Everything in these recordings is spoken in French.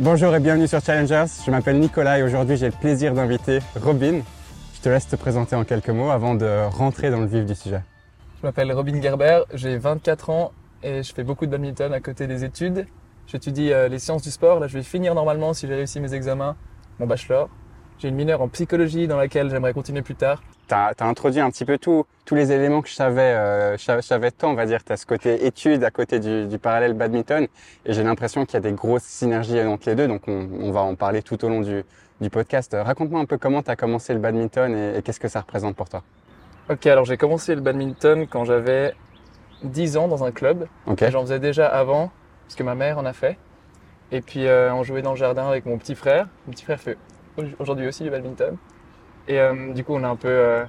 Bonjour et bienvenue sur Challengers. Je m'appelle Nicolas et aujourd'hui j'ai le plaisir d'inviter Robin. Je te laisse te présenter en quelques mots avant de rentrer dans le vif du sujet. Je m'appelle Robin Gerber, j'ai 24 ans et je fais beaucoup de badminton à côté des études. J'étudie euh, les sciences du sport. Là, je vais finir normalement si j'ai réussi mes examens, mon bachelor. J'ai une mineure en psychologie dans laquelle j'aimerais continuer plus tard. Tu as, introduit un petit peu tout, tous les éléments que je savais, euh, je savais tant, on va dire. Tu as ce côté études à côté du, du parallèle badminton et j'ai l'impression qu'il y a des grosses synergies entre les deux. Donc on, on va en parler tout au long du, du podcast. Raconte-moi un peu comment tu as commencé le badminton et, et qu'est-ce que ça représente pour toi? Ok, alors j'ai commencé le badminton quand j'avais 10 ans dans un club. Ok. J'en faisais déjà avant parce que ma mère en a fait. Et puis euh, on jouait dans le jardin avec mon petit frère. Mon petit frère fait aujourd'hui aussi du badminton. Et euh, du coup, on a un peu, euh,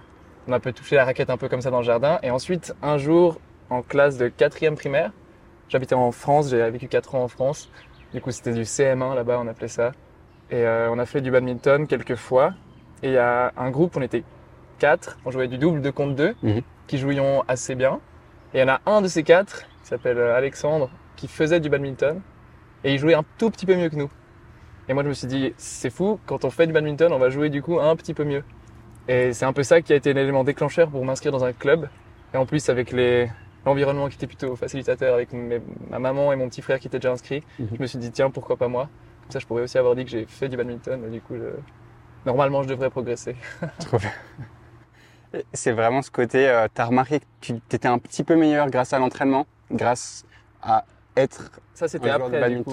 on a un peu touché la raquette un peu comme ça dans le jardin. Et ensuite, un jour, en classe de quatrième primaire, j'habitais en France, j'ai vécu 4 ans en France. Du coup, c'était du CM1 là-bas, on appelait ça. Et euh, on a fait du badminton quelques fois. Et il y a un groupe, on était quatre, on jouait du double de contre deux, Mhm. qui jouions assez bien. Et il y en a un de ces quatre, qui s'appelle Alexandre, qui faisait du badminton. Et il jouait un tout petit peu mieux que nous. Et moi, je me suis dit, c'est fou, quand on fait du badminton, on va jouer du coup un petit peu mieux. Et c'est un peu ça qui a été l'élément déclencheur pour m'inscrire dans un club. Et en plus, avec les, l'environnement qui était plutôt facilitateur, avec mes- ma maman et mon petit frère qui étaient déjà inscrits, Mhm. je me suis dit, tiens, pourquoi pas moi? Comme ça, je pourrais aussi avoir dit que j'ai fait du badminton. Mais du coup, je- normalement, je devrais progresser. Trop bien. C'est vraiment ce côté, euh, tu as remarqué que tu étais un petit peu meilleur grâce à l'entraînement, grâce à être Ça, c'était après. de du coup.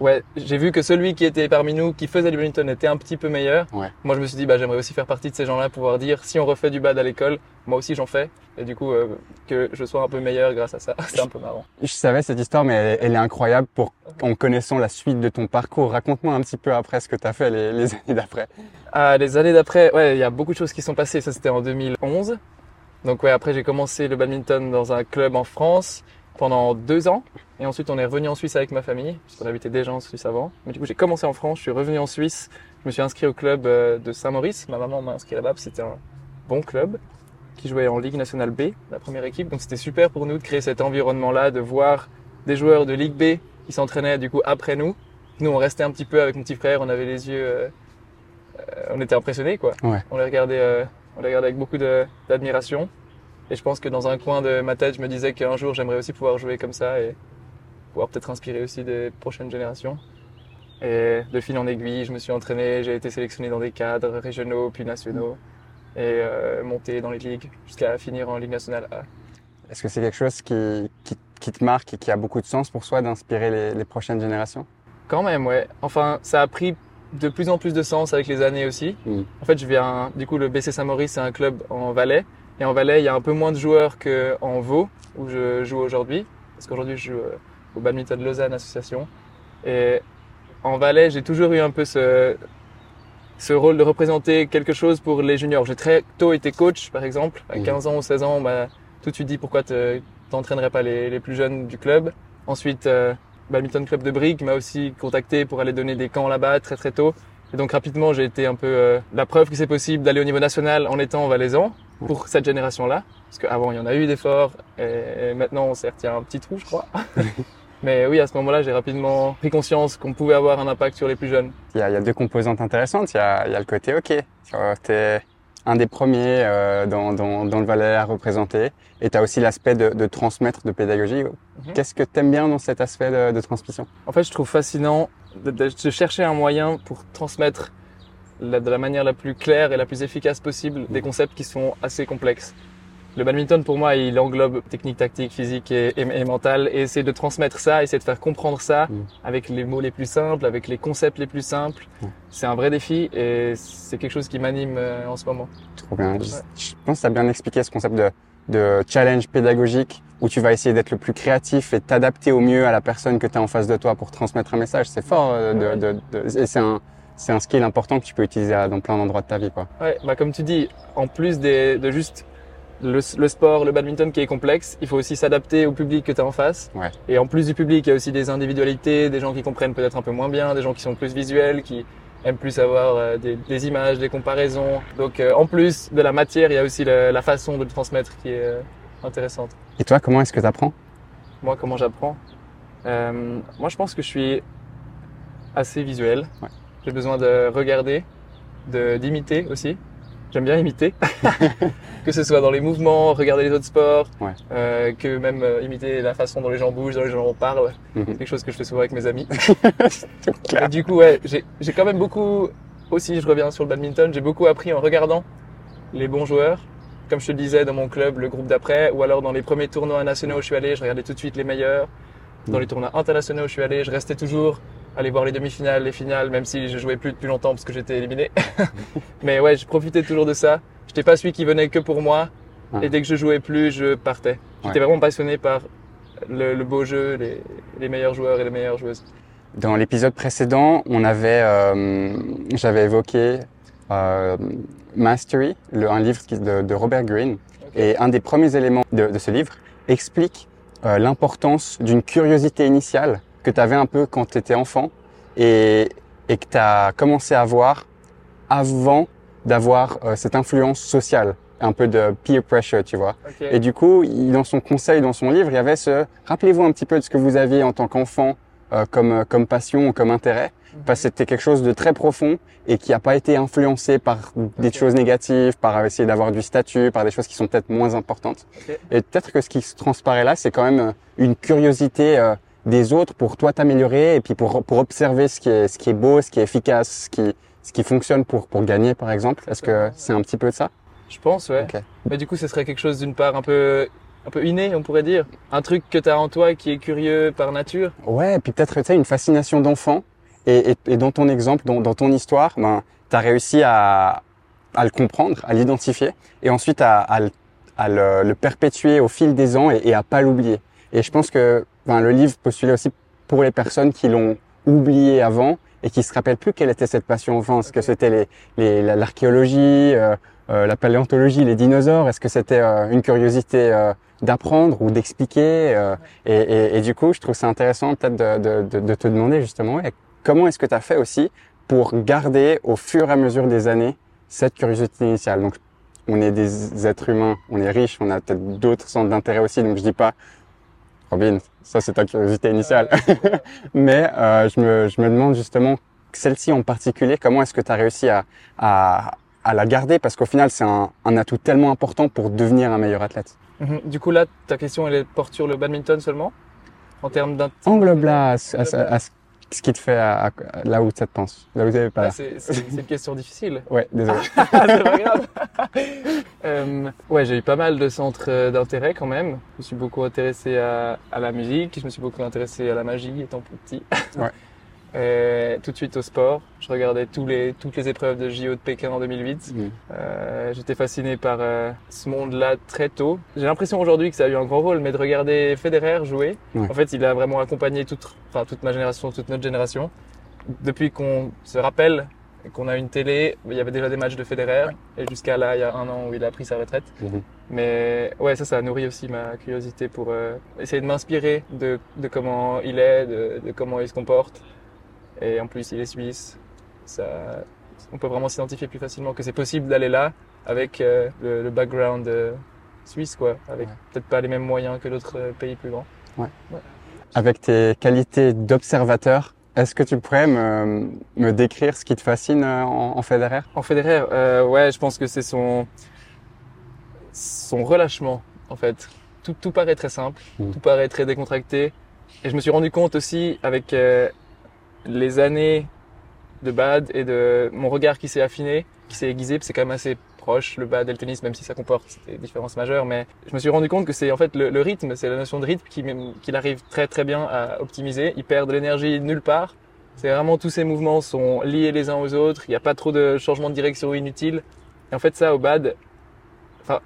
Ouais, j'ai vu que celui qui était parmi nous, qui faisait du badminton, était un petit peu meilleur. Ouais. Moi, je me suis dit, bah, j'aimerais aussi faire partie de ces gens-là, pouvoir dire, si on refait du bad à l'école, moi aussi j'en fais. Et du coup, euh, que je sois un peu meilleur grâce à ça. C'est un peu marrant. Je savais cette histoire, mais elle, elle est incroyable pour, en connaissant la suite de ton parcours. Raconte-moi un petit peu après ce que tu as fait les, les années d'après. Ah, les années d'après, ouais, il y a beaucoup de choses qui sont passées. Ça, c'était en 2011. Donc, ouais, après, j'ai commencé le badminton dans un club en France pendant deux ans. Et ensuite, on est revenu en Suisse avec ma famille, puisqu'on habitait déjà en Suisse avant. Mais du coup, j'ai commencé en France, je suis revenu en Suisse. Je me suis inscrit au club euh, de Saint-Maurice. Ma maman m'a inscrit là-bas, c'était un bon club qui jouait en Ligue nationale B, la première équipe. Donc, c'était super pour nous de créer cet environnement-là, de voir des joueurs de Ligue B qui s'entraînaient du coup après nous. Nous, on restait un petit peu avec mon petit frère, on avait les yeux, euh, euh, on était impressionnés quoi. Ouais. On les regardait, euh, on les regardait avec beaucoup d'admiration. Et je pense que dans un coin de ma tête, je me disais qu'un jour, j'aimerais aussi pouvoir jouer comme ça et pouvoir peut-être inspirer aussi des prochaines générations. Et de fil en aiguille, je me suis entraîné, j'ai été sélectionné dans des cadres régionaux puis nationaux et euh, monté dans les ligues jusqu'à finir en Ligue nationale A. Est-ce que c'est quelque chose qui, qui, qui te marque et qui a beaucoup de sens pour soi d'inspirer les, les prochaines générations? Quand même, ouais. Enfin, ça a pris de plus en plus de sens avec les années aussi. Mm. En fait, je viens, du coup, le BC Saint-Maurice, c'est un club en Valais. Et en Valais, il y a un peu moins de joueurs qu'en Vaud, où je joue aujourd'hui. Parce qu'aujourd'hui, je joue euh, au badminton de Lausanne Association. Et en Valais, j'ai toujours eu un peu ce, ce rôle de représenter quelque chose pour les juniors. J'ai très tôt été coach, par exemple. À Mhm. 15 ans ou 16 ans, bah, tout de suite dit pourquoi tu t'entraînerais pas les, les plus jeunes du club? Ensuite, euh, Badminton Club de Brigue m'a aussi contacté pour aller donner des camps là-bas très très tôt. Et donc rapidement, j'ai été un peu euh, la preuve que c'est possible d'aller au niveau national en étant valaisan pour cette génération-là. Parce qu'avant, il y en a eu d'efforts et, et maintenant, on s'est retiré un petit trou, je crois. Mais oui, à ce moment-là, j'ai rapidement pris conscience qu'on pouvait avoir un impact sur les plus jeunes. il y, a, il y a deux composantes intéressantes. Il y a, il y a le côté OK. Tu es un des premiers euh, dans, dans, dans le Valais à représenter. Et tu as aussi l'aspect de, de transmettre, de pédagogie. Mhm. Qu'est-ce que tu aimes bien dans cet aspect de, de transmission? En fait, je trouve fascinant de, de- de chercher un moyen pour transmettre la- de la manière la plus claire et la plus efficace possible des concepts qui sont assez complexes. Le badminton, pour moi, il englobe technique, tactique, physique et, et, et mentale. Et essayer de transmettre ça, essayer de faire comprendre ça Mm. avec les mots les plus simples, avec les concepts les plus simples, Mm. c'est un vrai défi et c'est quelque chose qui m'anime euh, en ce moment. Trop bien. Je, je pense que tu as bien expliqué ce concept de, de challenge pédagogique où tu vas essayer d'être le plus créatif et t'adapter au mieux à la personne que tu as en face de toi pour transmettre un message. C'est fort euh, de, de, de- et c'est un, c'est un skill important que tu peux utiliser dans plein d'endroits de ta vie. Quoi. Ouais, bah comme tu dis, en plus des, de juste le, le sport, le badminton qui est complexe, il faut aussi s'adapter au public que tu as en face. Ouais. Et en plus du public, il y a aussi des individualités, des gens qui comprennent peut-être un peu moins bien, des gens qui sont plus visuels, qui aiment plus avoir euh, des, des images, des comparaisons. Donc euh, en plus de la matière, il y a aussi la, la façon de le transmettre qui est euh, intéressante. Et toi, comment est-ce que tu apprends Moi, comment j'apprends? Euh, Moi, je pense que je suis assez visuel. Ouais. J'ai besoin de regarder, de d'imiter aussi. J'aime bien imiter, que ce soit dans les mouvements, regarder les autres sports, Ouais. euh, que même euh, imiter la façon dont les gens bougent, dont les gens parlent. Mhm. C'est quelque chose que je fais souvent avec mes amis. Et du coup, ouais, j'ai j'ai quand même beaucoup, aussi je reviens sur le badminton, j'ai beaucoup appris en regardant les bons joueurs. Comme je te le disais, dans mon club, le groupe d'après, ou alors dans les premiers tournois nationaux où je suis allé, je regardais tout de suite les meilleurs. Dans les tournois internationaux où je suis allé, je restais toujours aller voir les demi-finales, les finales, même si je jouais plus depuis longtemps parce que j'étais éliminé. Mais ouais, je profitais toujours de ça. J'étais pas celui qui venait que pour moi. Ouais. Et dès que je jouais plus, je partais. J'étais Ouais. vraiment passionné par le, le beau jeu, les, les meilleurs joueurs et les meilleures joueuses. Dans l'épisode précédent, on avait, euh, j'avais évoqué euh, Mastery, le, un livre de, de Robert Greene. Et un des premiers éléments de, de ce livre explique euh, l'importance d'une curiosité initiale que tu avais un peu quand tu étais enfant et, et que tu as commencé à avoir avant d'avoir euh, cette influence sociale, un peu de peer pressure, tu vois. Et du coup, il- dans son conseil, dans son livre, il y avait ce rappelez-vous un petit peu de ce que vous aviez en tant qu'enfant euh, comme euh, comme passion ou comme intérêt, parce que c'était quelque chose de très profond et qui n'a pas été influencé par des choses négatives, par essayer d'avoir du statut, par des choses qui sont peut-être moins importantes. Et peut-être que ce qui se transparaît là, c'est quand même euh, une curiosité euh, des autres pour toi t'améliorer et puis pour pour observer ce qui est ce qui est beau, ce qui est efficace, ce qui ce qui fonctionne pour pour gagner par exemple. Est-ce que c'est un petit peu de ça? Je pense, ouais. Ok. Mais du coup, ce serait quelque chose d'une part un peu, un peu inné, on pourrait dire? Un truc que tu as en toi qui est curieux par nature? Ouais, et puis peut-être tu sais une fascination d'enfant et, et, et dans ton exemple, dans, dans ton histoire, ben tu as réussi à à le comprendre, à l'identifier et ensuite à, à, le, à le, le perpétuer au fil des ans et, et à pas l'oublier. Et je pense que ben, le livre postulait aussi pour les personnes qui l'ont oublié avant et qui se rappellent plus quelle était cette passion enfant. Est-ce que c'était les, les, la- l'archéologie, euh, euh, la paléontologie, les dinosaures? Est-ce que c'était euh, une curiosité euh, d'apprendre ou d'expliquer euh, et, et, et du coup, je trouve ça intéressant peut-être de, de, de, de te demander justement ouais, comment est-ce que tu as fait aussi pour garder au fur et à mesure des années cette curiosité initiale? Donc, on est des êtres humains, on est riches, on a peut-être d'autres centres d'intérêt aussi. Donc, je dis pas, Robin, ça c'est ta curiosité initiale. Mais euh, je, me, je me demande justement, celle-ci en particulier, comment est-ce que tu as réussi à, à, à la garder? Parce qu'au final, c'est un, un atout tellement important pour devenir un meilleur athlète. Mhm. Du coup, là, ta question, elle porte sur le badminton seulement? En termes d'un. Là à, ce- à ce- à ce ce qui te fait à, à- là où ça te pense, là où tu pas Ah, là. c'est c'est- c'est une question difficile. Ouais, désolé. c'est pas grave. Euh, ouais, j'ai eu pas mal de centres euh, d'intérêt quand même. Je me suis beaucoup intéressé à, à la musique, je me suis beaucoup intéressé à la magie étant plus petit. Ouais. Euh, tout de suite au sport. Je regardais tous les, toutes les épreuves de JO de Pékin en 2008. Mm. Euh, J'étais fasciné par euh, ce monde-là très tôt. J'ai l'impression aujourd'hui que ça a eu un grand rôle, mais de regarder Federer jouer, Ouais. en fait, il a vraiment accompagné toute, enfin, toute ma génération, toute notre génération. Depuis qu'on se rappelle et qu'on a une télé, il y avait déjà des matchs de Federer, et jusqu'à là, il y a un an où il a pris sa retraite. Mhm. Mais ouais, ça, ça a nourri aussi ma curiosité pour euh, essayer de m'inspirer de, de comment il est, de, de comment il se comporte. Et en plus, il est suisse. Ça, on peut vraiment s'identifier plus facilement que c'est possible d'aller là avec euh, le, le background euh, suisse, quoi. Avec Ouais. peut-être pas les mêmes moyens que d'autres euh, pays plus grands. Avec tes qualités d'observateur, est-ce que tu pourrais me, me décrire ce qui te fascine en, en Federer? En Federer, euh, ouais, je pense que c'est son son relâchement en fait. Tout, tout paraît très simple, Mm. tout paraît très décontracté. Et je me suis rendu compte aussi avec euh, les années de bad et de mon regard qui s'est affiné, qui s'est aiguisé, c'est quand même assez proche le bad et le tennis, même si ça comporte des différences majeures. Mais je me suis rendu compte que c'est en fait le, rythme, c'est la notion de rythme qui qu'il arrive très très bien à optimiser. Il perd de l'énergie nulle part. C'est vraiment tous ces mouvements sont liés les uns aux autres. Il n'y a pas trop de changements de direction inutiles. Et en fait, ça au bad, enfin,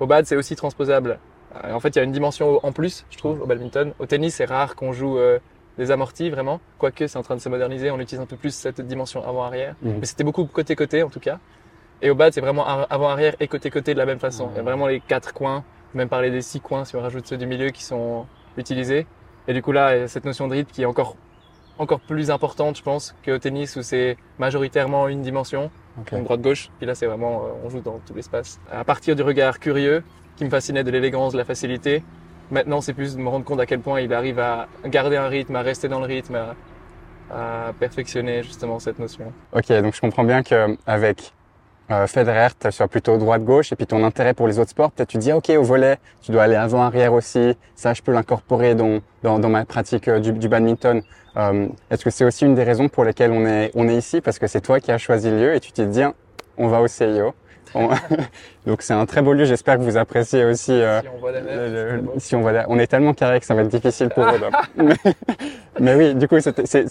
au bad, c'est aussi transposable. En fait, il y a une dimension en plus, je trouve, au badminton. Au tennis, c'est rare qu'on joue euh, des amortis, vraiment. Quoique, c'est en train de se moderniser. On utilise un peu plus cette dimension avant-arrière. Mhm. Mais c'était beaucoup côté-côté, en tout cas. Et au bad, c'est vraiment ar- avant-arrière et côté-côté de la même façon. Il y a vraiment les quatre coins, même parler des six coins si on rajoute ceux du milieu qui sont utilisés. Et du coup, là, il y a cette notion de rythme qui est encore, encore plus importante, je pense, qu'au tennis où c'est majoritairement une dimension. Ok. Donc droite-gauche. Puis là, c'est vraiment, euh, on joue dans tout l'espace. À partir du regard curieux, qui me fascinait de l'élégance, de la facilité, maintenant, c'est plus de me rendre compte à quel point il arrive à garder un rythme, à rester dans le rythme, à, perfectionner justement cette notion. Ok, donc je comprends bien qu'avec euh, Federer, tu sois plutôt droite-gauche, et puis ton intérêt pour les autres sports, peut-être tu dis, ok, au volet, tu dois aller avant-arrière aussi, ça je peux l'incorporer dans, dans, ma pratique euh, du, du badminton. Euh, Est-ce que c'est aussi une des raisons pour lesquelles on est, on est ici? Parce que c'est toi qui as choisi le lieu et tu t'es dit, on va au CIO. Donc c'est un très beau lieu. J'espère que vous appréciez aussi. Euh, si on voit le, si on voit on est tellement carré que ça va être difficile pour eux. mais, mais, oui, du coup c'est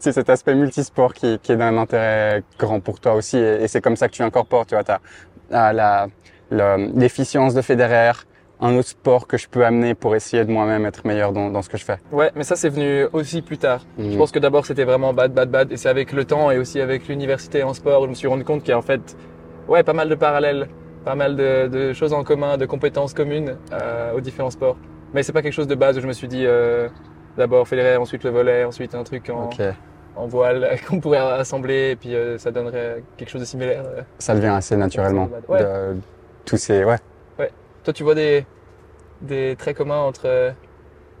cet aspect multisport qui, qui est d'un intérêt grand pour toi aussi, et, et c'est comme ça que tu incorpores. Tu vois, as, as la l'efficience de Federer, un autre sport que je peux amener pour essayer de moi-même être meilleur dans, dans, ce que je fais. Ouais, mais ça c'est venu aussi plus tard. Je mhm. pense que d'abord c'était vraiment bad, bad, bad, et c'est avec le temps et aussi avec l'université en sport, je me suis rendu compte qu'il y a en fait ouais, pas mal de parallèles, pas mal de, de choses en commun, de compétences communes euh, aux différents sports. Mais c'est pas quelque chose de base où je me suis dit euh, d'abord fédérer, ensuite le volet, ensuite un truc en, en voile qu'on pourrait assembler et puis euh, ça donnerait quelque chose de similaire. Euh. Ça devient assez naturellement. Ouais. De, tous ces ouais. Ouais. Toi, tu vois des des traits communs entre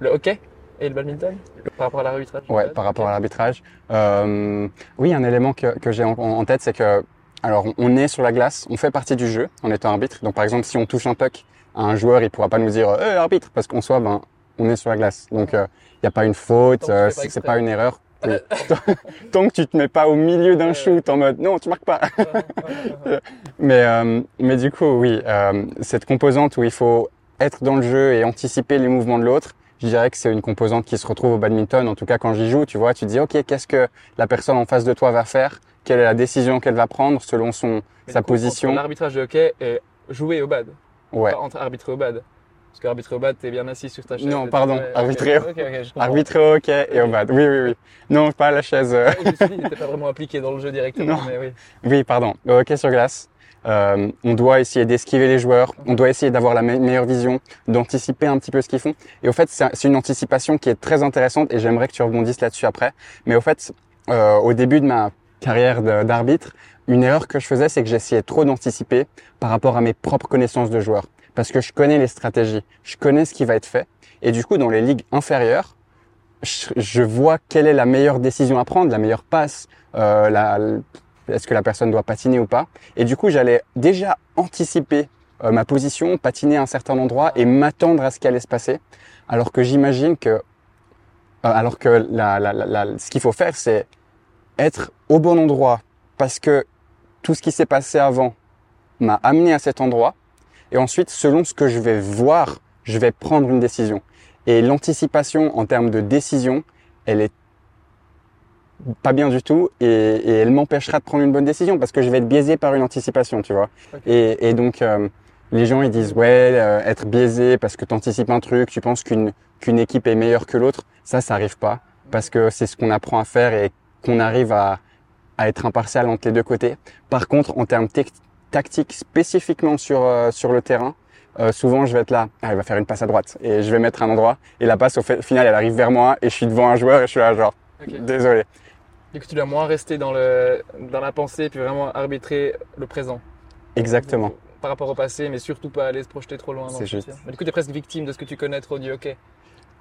le hockey et le badminton par rapport à l'arbitrage Ouais, par rapport à l'arbitrage. Euh, oui, un élément que, que j'ai en, en, tête, c'est que alors, on est sur la glace, on fait partie du jeu en étant arbitre. Donc, par exemple, si on touche un puck à un joueur, il pourra pas nous dire euh, arbitre parce qu'on soit, ben, on est sur la glace. Donc, il euh, n'y a pas une faute, euh, c'est pas une erreur. Tant que tu te mets pas au milieu d'un shoot en mode non, tu marques pas. mais euh, mais du coup, oui, euh, cette composante où il faut être dans le jeu et anticiper les mouvements de l'autre, je dirais que c'est une composante qui se retrouve au badminton. En tout cas, quand j'y joue, tu vois, tu te dis ok, qu'est-ce que la personne en face de toi va faire? Quelle est la décision qu'elle va prendre selon son sa position. L'arbitrage de hockey est joué au bad. Ouais. Pas entre arbitrer au bad. Parce qu'arbitrer au bad, t'es bien assis sur ta chaise. Non, pardon, arbitrer, arbitrer au hockey et au bad. Oui, oui, oui. Non, pas la chaise. dit, pas vraiment appliqué dans le jeu directement, non. mais oui. Oui, pardon. Au hockey sur glace, euh, on doit essayer d'esquiver les joueurs, on doit essayer d'avoir la meilleure vision, d'anticiper un petit peu ce qu'ils font. Et au fait, c'est une anticipation qui est très intéressante et j'aimerais que tu rebondisses là-dessus après. Mais au fait, euh, au début de ma carrière d'arbitre, une erreur que je faisais, c'est que j'essayais trop d'anticiper par rapport à mes propres connaissances de joueurs. Parce que je connais les stratégies, je connais ce qui va être fait. Et du coup, dans les ligues inférieures, je, vois quelle est la meilleure décision à prendre, la meilleure passe, euh, est-ce que la personne doit patiner ou pas. Et du coup, j'allais déjà anticiper euh, ma position, patiner à un certain endroit et m'attendre à ce qui allait se passer. Alors que j'imagine que, euh, alors que la, la, la, ce qu'il faut faire, c'est être au bon endroit parce que tout ce qui s'est passé avant m'a amené à cet endroit. Et ensuite, selon ce que je vais voir, je vais prendre une décision. Et l'anticipation en termes de décision, elle est pas bien du tout et, et elle m'empêchera de prendre une bonne décision parce que je vais être biaisé par une anticipation, tu vois. Et, et, donc, euh, les gens, ils disent, ouais, euh, être biaisé parce que tu anticipes un truc, tu penses qu'une qu'une équipe est meilleure que l'autre. Ça, ça arrive pas parce que c'est ce qu'on apprend à faire et qu'on arrive à, à, être impartial entre les deux côtés. Par contre, en termes tactiques, spécifiquement sur, euh, sur le terrain, euh, souvent je vais être là, ah, il va faire une passe à droite et je vais mettre un endroit et la passe au final elle arrive vers moi et je suis devant un joueur et je suis là genre désolé. Du coup tu dois moins rester dans, le, dans la pensée puis vraiment arbitrer le présent. Exactement. par rapport au passé mais surtout pas aller se projeter trop loin. C'est juste. Mais du coup tu es presque victime de ce que tu connais trop du hockey.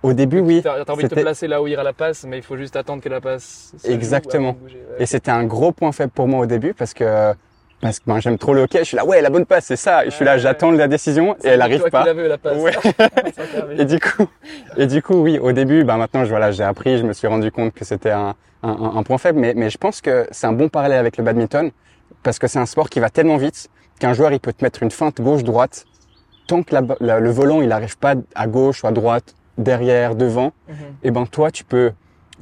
Au début, oui. Tu as, envie de te placer là où ira la passe, mais il faut juste attendre que la passe. Exactement. Et c'était un gros point faible pour moi au début parce que parce que ben, j'aime trop le hockey. Je suis là, ouais, la bonne passe, c'est ça. Et je suis là, j'attends la décision et elle arrive toi pas. Qui la passe. Ouais. et du coup, et du coup, oui, au début, ben maintenant, je, voilà, j'ai appris, je me suis rendu compte que c'était un, un, un, point faible, mais, mais je pense que c'est un bon parallèle avec le badminton parce que c'est un sport qui va tellement vite qu'un joueur, il peut te mettre une feinte gauche-droite tant que la, le volant, il arrive pas à gauche ou à droite derrière, devant, mhm. et ben toi tu peux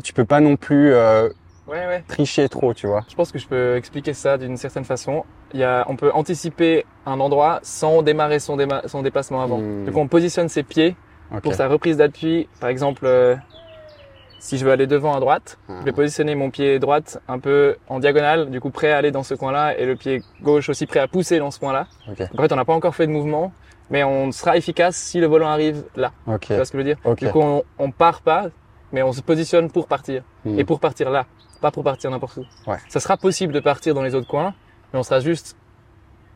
tu peux pas non plus euh, ouais, ouais. tricher trop, tu vois. Je pense que je peux expliquer ça d'une certaine façon. Il y a, on peut anticiper un endroit sans démarrer son, son déplacement avant. Hmm. Donc on positionne ses pieds pour sa reprise d'appui. Par exemple, euh, si je veux aller devant à droite, je vais ah. positionner mon pied droite un peu en diagonale, du coup prêt à aller dans ce coin-là, et le pied gauche aussi prêt à pousser dans ce coin-là. Okay. en fait, on n'a pas encore fait de mouvement, mais on sera efficace si le volant arrive là. Okay. Tu vois ce que je veux dire Du coup, on, on, part pas, mais on se positionne pour partir. Hmm. Et pour partir là, pas pour partir n'importe où. Ouais. Ça sera possible de partir dans les autres coins, mais on sera juste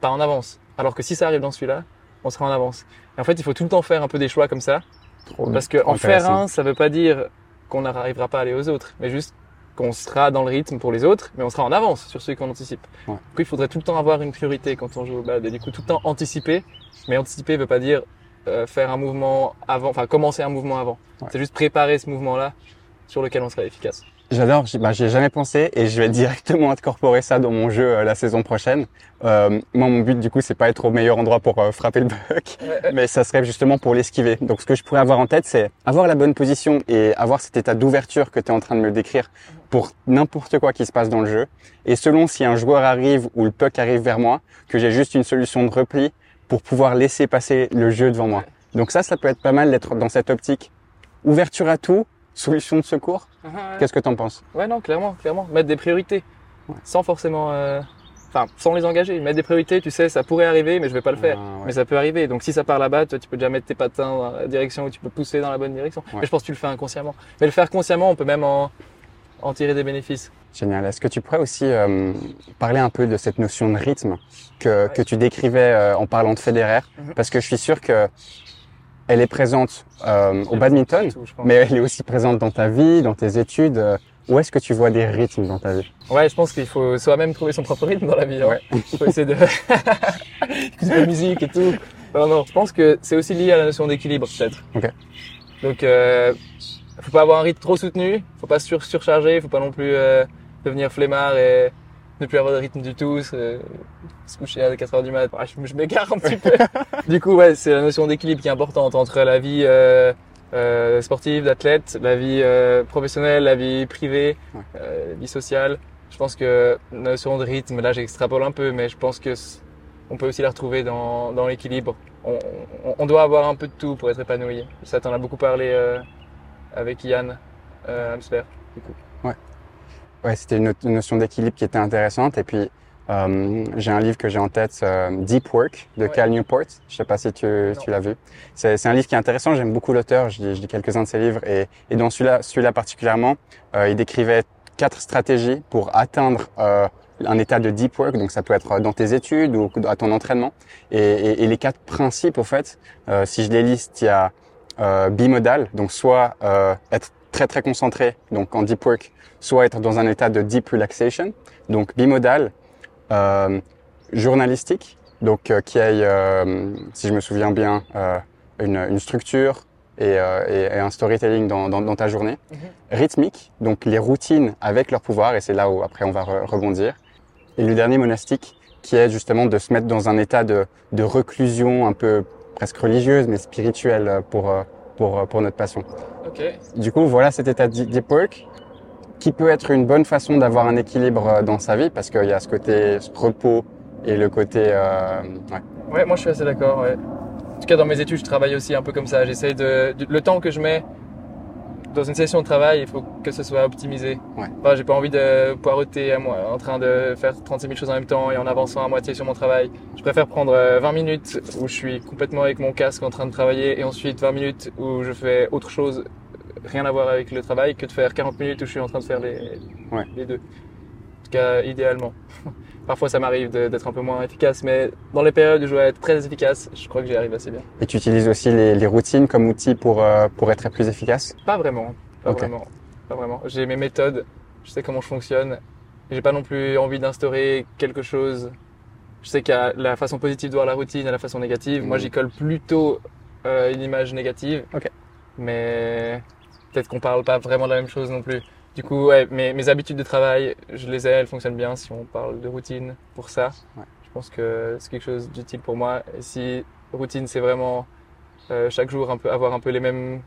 pas en avance. Alors que si ça arrive dans celui-là, on sera en avance. Et en fait, il faut tout le temps faire un peu des choix comme ça. Trop parce que en faire un, ça veut pas dire qu'on n'arrivera pas à aller aux autres, mais juste qu'on sera dans le rythme pour les autres, mais on sera en avance sur ceux qu'on anticipe. Ouais. Du coup, il faudrait tout le temps avoir une priorité quand on joue au bad. Et du coup, tout le temps anticiper. Mais anticiper veut pas dire euh, faire un mouvement avant, enfin commencer un mouvement avant. Ouais. C'est juste préparer ce mouvement-là sur lequel on sera efficace. J'adore, bah, j'y ai jamais pensé et je vais directement incorporer ça dans mon jeu euh, la saison prochaine. Euh, moi, mon but du coup, c'est pas être au meilleur endroit pour euh, frapper le buck, mais ça serait justement pour l'esquiver. Donc, ce que je pourrais avoir en tête, c'est avoir la bonne position et avoir cet état d'ouverture que tu es en train de me décrire pour n'importe quoi qui se passe dans le jeu. Et selon si un joueur arrive ou le puck arrive vers moi, que j'ai juste une solution de repli pour pouvoir laisser passer le jeu devant moi. Donc ça, ça peut être pas mal d'être dans cette optique. Ouverture à tout, solution de secours. Qu'est-ce que t'en penses? Ouais, non, clairement, clairement. Mettre des priorités. Ouais. Sans forcément, euh, enfin, sans les engager. Mettre des priorités, tu sais, ça pourrait arriver, mais je vais pas le faire. Ah, ouais. Mais ça peut arriver. Donc si ça part là-bas, toi, tu peux déjà mettre tes patins dans la direction où tu peux pousser dans la bonne direction. Ouais. Mais je pense que tu le fais inconsciemment. Mais le faire consciemment, on peut même en, en tirer des bénéfices. Génial. Est-ce que tu pourrais aussi euh, parler un peu de cette notion de rythme que, que tu décrivais euh, en parlant de Federer? Mhm. Parce que je suis sûr que elle est présente euh, au badminton, Tout, mais elle est aussi présente dans ta vie, dans tes études. Euh, Où est-ce que tu vois des rythmes dans ta vie? Ouais, je pense qu'il faut soi-même trouver son propre rythme dans la vie. hein. Ouais. Il faut essayer de écouter de la musique et tout. Non, non, je pense que c'est aussi lié à la notion d'équilibre, peut-être. Ok. Donc, euh, faut pas avoir un rythme trop soutenu, faut pas sur surcharger, faut pas non plus euh, devenir flemmard et ne plus avoir de rythme du tout, se, se coucher à 4 heures du mat. Je, je m'égare un petit peu. du coup, ouais, c'est la notion d'équilibre qui est importante entre la vie euh, euh, sportive, d'athlète, la vie euh, professionnelle, la vie privée, euh, vie sociale. Je pense que la notion de rythme, là j'extrapole un peu, mais je pense que on peut aussi la retrouver dans, dans l'équilibre. On, on, on doit avoir un peu de tout pour être épanoui. Ça, t'en as beaucoup parlé euh, avec Yann euh, Amsler. Du coup. Ouais, c'était une no- une notion d'équilibre qui était intéressante. Et puis, euh, j'ai un livre que j'ai en tête, euh, Deep Work de Ouais. Cal Newport. Je sais pas si tu, tu l'as vu. C'est un livre qui est intéressant. J'aime beaucoup l'auteur. Je lis, quelques-uns de ses livres. Et, et dans celui-là, celui-là particulièrement, euh, il décrivait quatre stratégies pour atteindre euh, un état de deep work. Donc, ça peut être dans tes études ou à ton entraînement. Et, et- et les quatre principes, au fait, euh, si je les liste, il y a euh, bimodal. Donc, soit euh, être très très concentré, donc en deep work, soit être dans un état de deep relaxation, donc bimodal, euh, journalistique, donc euh, qui ait, euh, si je me souviens bien, une, une structure et, et- et un storytelling dans, dans, dans ta journée, Mhm. rythmique, donc les routines avec leur pouvoir, et c'est là où après on va re- rebondir, et le dernier monastique, qui est justement de se mettre dans un état de, de reclusion un peu presque religieuse, mais spirituelle pour, pour, euh, pour notre passion. Ok. Du coup, voilà cet état de deep work qui peut être une bonne façon d'avoir un équilibre euh, dans sa vie parce qu'il y a ce côté repos et le côté euh, ouais. Ouais, moi je suis assez d'accord. Ouais. En tout cas, dans mes études, je travaille aussi un peu comme ça. J'essaie de, le temps que je mets dans une session de travail, il faut que ce soit optimisé. Ouais. Enfin, j'ai pas envie de poireauter à moi, en train de faire 36 000 choses en même temps et en avançant à moitié sur mon travail. Je préfère prendre euh, 20 minutes où je suis complètement avec mon casque en train de travailler et ensuite 20 minutes où je fais autre chose, rien à voir avec le travail, que de faire 40 minutes où je suis en train de faire les, Ouais. les deux. En tout cas, idéalement. Parfois, ça m'arrive d'être un peu moins efficace, mais dans les périodes où je dois être très efficace, je crois que j'y arrive assez bien. Et tu utilises aussi les, les routines comme outil pour euh, pour être plus efficace? Pas vraiment, pas vraiment, pas vraiment. J'ai mes méthodes, je sais comment je fonctionne. J'ai pas non plus envie d'instaurer quelque chose. Je sais qu'il y a la façon positive de voir la routine et la façon négative. Moi, j'y colle plutôt euh, une image négative. Ok. Mais peut-être qu'on parle pas vraiment de la même chose non plus. Du coup, ouais, mes, mes habitudes de travail, je les ai, elles fonctionnent bien si on parle de routine pour ça. Ouais. Je pense que c'est quelque chose d'utile pour moi. Et si routine, c'est vraiment euh, chaque jour un peu avoir un peu les mêmes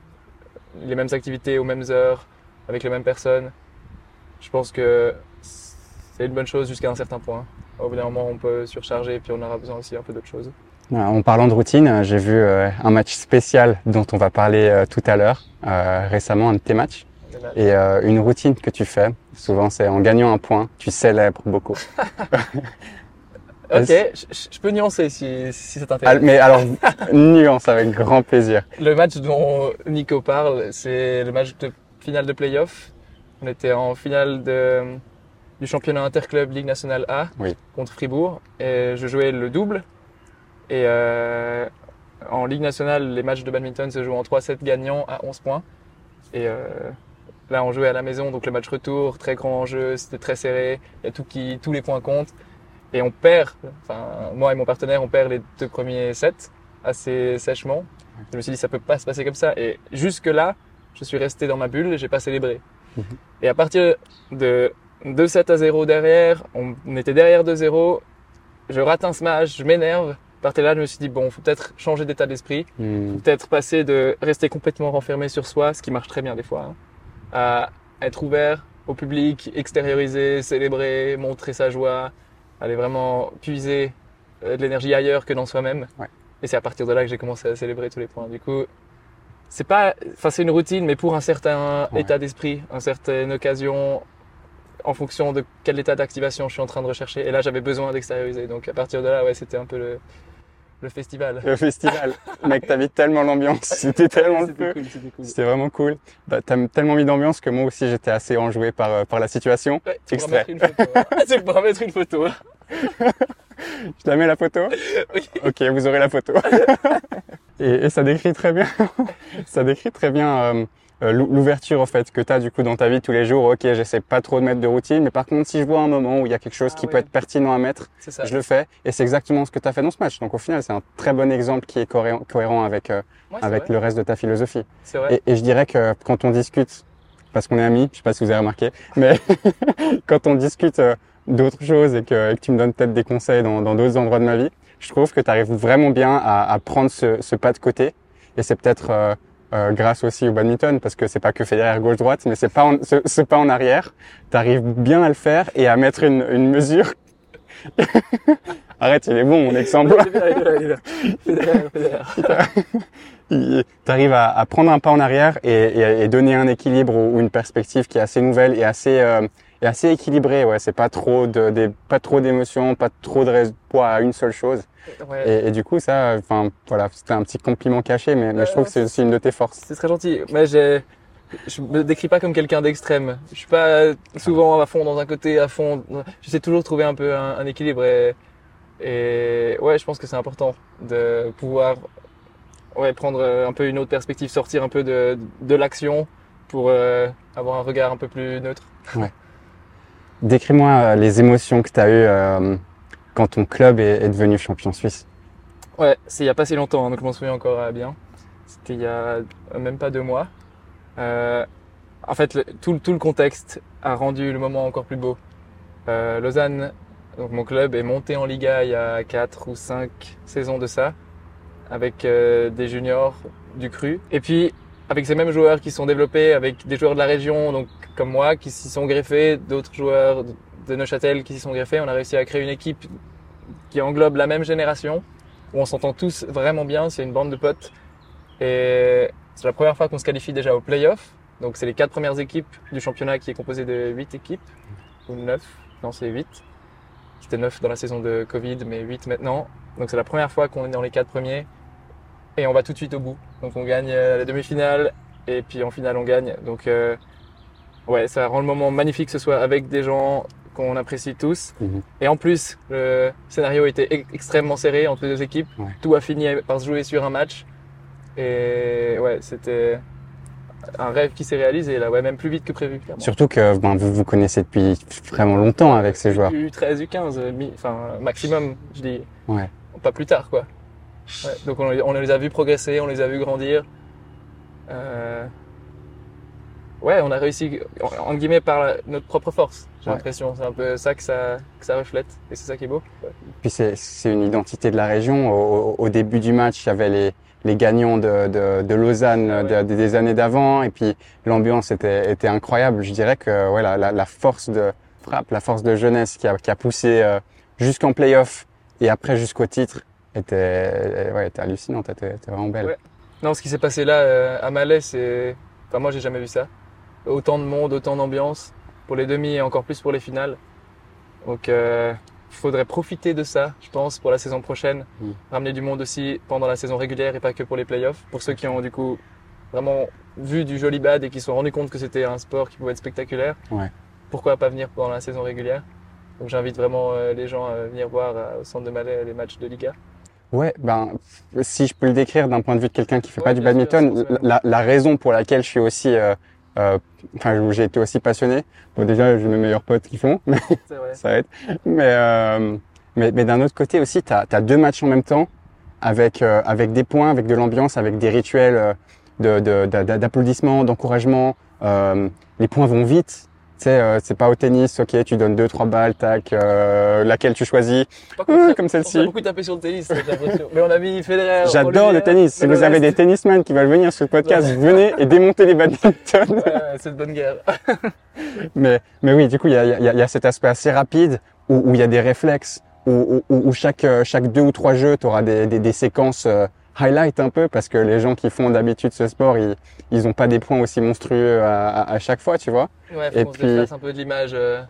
les mêmes activités aux mêmes heures avec les mêmes personnes. Je pense que c'est une bonne chose jusqu'à un certain point. Au bout d'un moment, on peut surcharger et puis on aura besoin aussi un peu d'autre chose. Euh, En parlant de routine, j'ai vu euh, un match spécial dont on va parler euh, tout à l'heure récemment, un de tes matchs. Et euh, une routine que tu fais, souvent c'est en gagnant un point, tu célèbres beaucoup. Ok, je, peux nuancer si, si ça Ah, t'intéresse. mais alors, nuance avec grand plaisir. Le match dont Nico parle, c'est le match de finale de playoff. On était en finale de, du championnat interclub Ligue nationale A Oui. contre Fribourg et je jouais le double. Et euh, en Ligue nationale, les matchs de badminton se jouent en 3-7 gagnants à 11 points. Et euh, Là, on jouait à la maison, donc le match retour, très grand enjeu, c'était très serré, il y a tout qui, tous les points comptent. Et on perd, enfin, moi et mon partenaire, on perd les deux premiers sets assez sèchement. Je me suis dit, ça peut pas se passer comme ça. Et jusque là, je suis resté dans ma bulle j'ai pas célébré. Mhm. Et à partir de 2-7 à 0 derrière, on était derrière 2-0, je rate un smash, je m'énerve. À partir de là, je me suis dit, bon, faut peut-être changer d'état d'esprit, Hmm. peut-être passer de rester complètement renfermé sur soi, ce qui marche très bien des fois, hein, à être ouvert au public, extérioriser, célébrer, montrer sa joie, aller vraiment puiser euh, de l'énergie ailleurs que dans soi-même. Ouais. Et c'est à partir de là que j'ai commencé à célébrer tous les points. Du coup, c'est pas, enfin c'est une routine, mais pour un certain Ouais. état d'esprit, une certaine occasion, en fonction de quel état d'activation je suis en train de rechercher. Et là, j'avais besoin d'extérioriser. Donc à partir de là, ouais, c'était un peu le, le festival. Le festival. Mec, t'avais tellement l'ambiance. C'était tellement le C'était feu. cool, c'était cool. C'était vraiment cool. Bah, T'as tellement mis d'ambiance que moi aussi j'étais assez enjoué par, euh, par la situation. Ouais, tu Extrait. une photo. hein. tu pourras mettre une photo. Je la mets la photo Oui. Ok, vous aurez la photo. et, et ça décrit très bien, ça décrit très bien euh, l'ouverture en fait que tu as du coup dans ta vie tous les jours. Ok, j'essaie pas trop de mettre de routine, mais par contre si je vois un moment où il y a quelque chose Ah qui peut être pertinent à mettre, ça. je le fais. Et c'est exactement ce que tu as fait dans ce match. Donc au final, c'est un très bon exemple qui est cohérent, cohérent avec, euh, Ouais, avec vrai. le reste de ta philosophie. Vrai. Et, et je dirais que quand on discute, parce qu'on est amis, je sais pas si vous avez remarqué, mais quand on discute euh, d'autres choses et que, et que tu me donnes peut-être des conseils dans dans d'autres endroits de ma vie, je trouve que tu arrives vraiment bien à, à prendre ce, ce pas de côté. Et c'est peut-être euh, euh, grâce aussi au badminton, parce que c'est pas que Federer gauche-droite, mais c'est pas en, ce, ce pas en arrière. Tu arrives bien à le faire et à mettre une, une mesure. Arrête, il est bon mon exemple. Il est bien, il est bien, il est bien. Federer, Federer. tu arrives à, à prendre un pas en arrière et, et- et donner un équilibre ou, ou une perspective qui est assez nouvelle et assez euh, et assez équilibrée. Ouais, c'est pas trop de des, pas trop d'émotions, pas trop de poids à une seule chose. Ouais. Et, et du coup, ça, enfin voilà, c'était un petit compliment caché, mais, mais je trouve que c'est aussi une de tes forces. C'est très gentil. Mais j'ai, je me décris pas comme quelqu'un d'extrême. Je suis pas souvent à fond dans un côté, à fond. Je sais toujours trouver un peu un, un équilibre et, et ouais, je pense que c'est important de pouvoir ouais prendre un peu une autre perspective, sortir un peu de de l'action pour euh, avoir un regard un peu plus neutre. Décris-moi euh, les émotions que tu as eues euh, quand ton club est, devenu champion suisse. Ouais, c'est il y a pas si longtemps, hein, donc je m'en souviens encore euh, bien. C'était il y a euh, même pas deux mois. Euh, en fait, le- tout, le- contexte a rendu le moment encore plus beau. Lausanne, donc mon club, est monté en Liga il y a quatre ou cinq saisons de ça, avec des juniors du cru. Et puis, avec ces mêmes joueurs qui sont développés, avec des joueurs de la région, donc comme moi, qui s'y sont greffés, d'autres joueurs de Neuchâtel qui s'y sont greffés, on a réussi à créer une équipe qui englobe la même génération où on s'entend tous vraiment bien, c'est une bande de potes. Et c'est la première fois qu'on se qualifie déjà au playoff. Donc c'est les quatre premières équipes du championnat qui est composé de huit équipes, ou neuf, non c'est huit. C'était neuf dans la saison de Covid, mais huit maintenant. Donc c'est la première fois qu'on est dans les quatre premiers. Et on va tout de suite au bout. Donc on gagne euh, la demi-finale, et puis en finale on gagne. Donc euh, ouais, ça rend le moment magnifique que ce soit avec des gens qu'on apprécie tous. Mhm. Et en plus, le scénario était extrêmement serré entre les deux équipes. Ouais. Tout a fini par se jouer sur un match. Et ouais, c'était un rêve qui s'est réalisé là, ouais, même plus vite que prévu. Clairement. Surtout que ben, vous vous connaissez depuis vraiment longtemps avec ces joueurs. U13, U15, euh, mi- enfin maximum, je dis. Ouais. Pas plus tard, quoi. Ouais, donc on, on les a vus progresser, on les a vus grandir. Euh, Ouais, on a réussi, en, en guillemets, par la- notre propre force. J'ai Ouais. l'impression, c'est un peu ça que ça, que ça reflète, et c'est ça qui est beau. Ouais. Puis c'est c'est une identité de la région. Au, au début du match, il y avait les, les gagnants de, de, de Lausanne Ah ouais. de- des années d'avant, et puis l'ambiance était, était incroyable. Je dirais que ouais, la, la, la force de frappe, la force de jeunesse qui a, qui a poussé euh, jusqu'en playoff et après jusqu'au titre était, ouais, était hallucinante, était, était vraiment belle. Ouais. Non, ce qui s'est passé là euh, à Malais, c'est. Enfin, moi, j'ai jamais vu ça. Autant de monde, autant d'ambiance pour les demi et encore plus pour les finales. Donc, il faudrait profiter de ça, je pense, pour la saison prochaine. Ramener du monde aussi pendant la saison régulière et pas que pour les playoffs. Pour ceux qui ont du coup vraiment vu du joli bad et qui se sont rendus compte que c'était un sport qui pouvait être spectaculaire. Ouais. Pourquoi pas venir pendant la saison régulière? Donc, j'invite vraiment euh, les gens à venir voir euh, au centre de Malais les matchs de Liga. Ouais, ben si je peux le décrire d'un point de vue de quelqu'un qui fait Ouais, pas du sûr, badminton, la, la raison pour laquelle je suis aussi euh, euh, enfin où j'ai été aussi passionné. Bon déjà j'ai mes meilleurs potes qui font, mais vrai. ça aide. Mais euh, mais, mais d'un autre côté aussi, tu as, deux matchs en même temps avec euh, avec des points, avec de l'ambiance, avec des rituels euh, de de- d'a- d'applaudissements, d'encouragement. Euh, les points vont vite. Tu sais, euh, c'est pas au tennis, ok, tu donnes deux trois balles, tac, euh, laquelle tu choisis. Qu'on- comme On celle-ci. a beaucoup tapé sur le tennis. Mais on a mis Federer. J'adore le tennis. Si vous avez des tennisman qui veulent venir sur le podcast, venez et démontez les badminton. Ouais, ouais, c'est de bonne guerre. Mais, mais oui, du coup, il y a, il y, a, y a cet aspect assez rapide où, où il y a des réflexes, où, où, où chaque, euh, chaque deux ou trois jeux, tu auras des, des, des séquences euh, highlight un peu, parce que les gens qui font d'habitude ce sport, ils ils ont pas des points aussi monstrueux à, à, à chaque fois, tu vois. Ouais, faut Et se puis- défasse un peu de l'image, euh,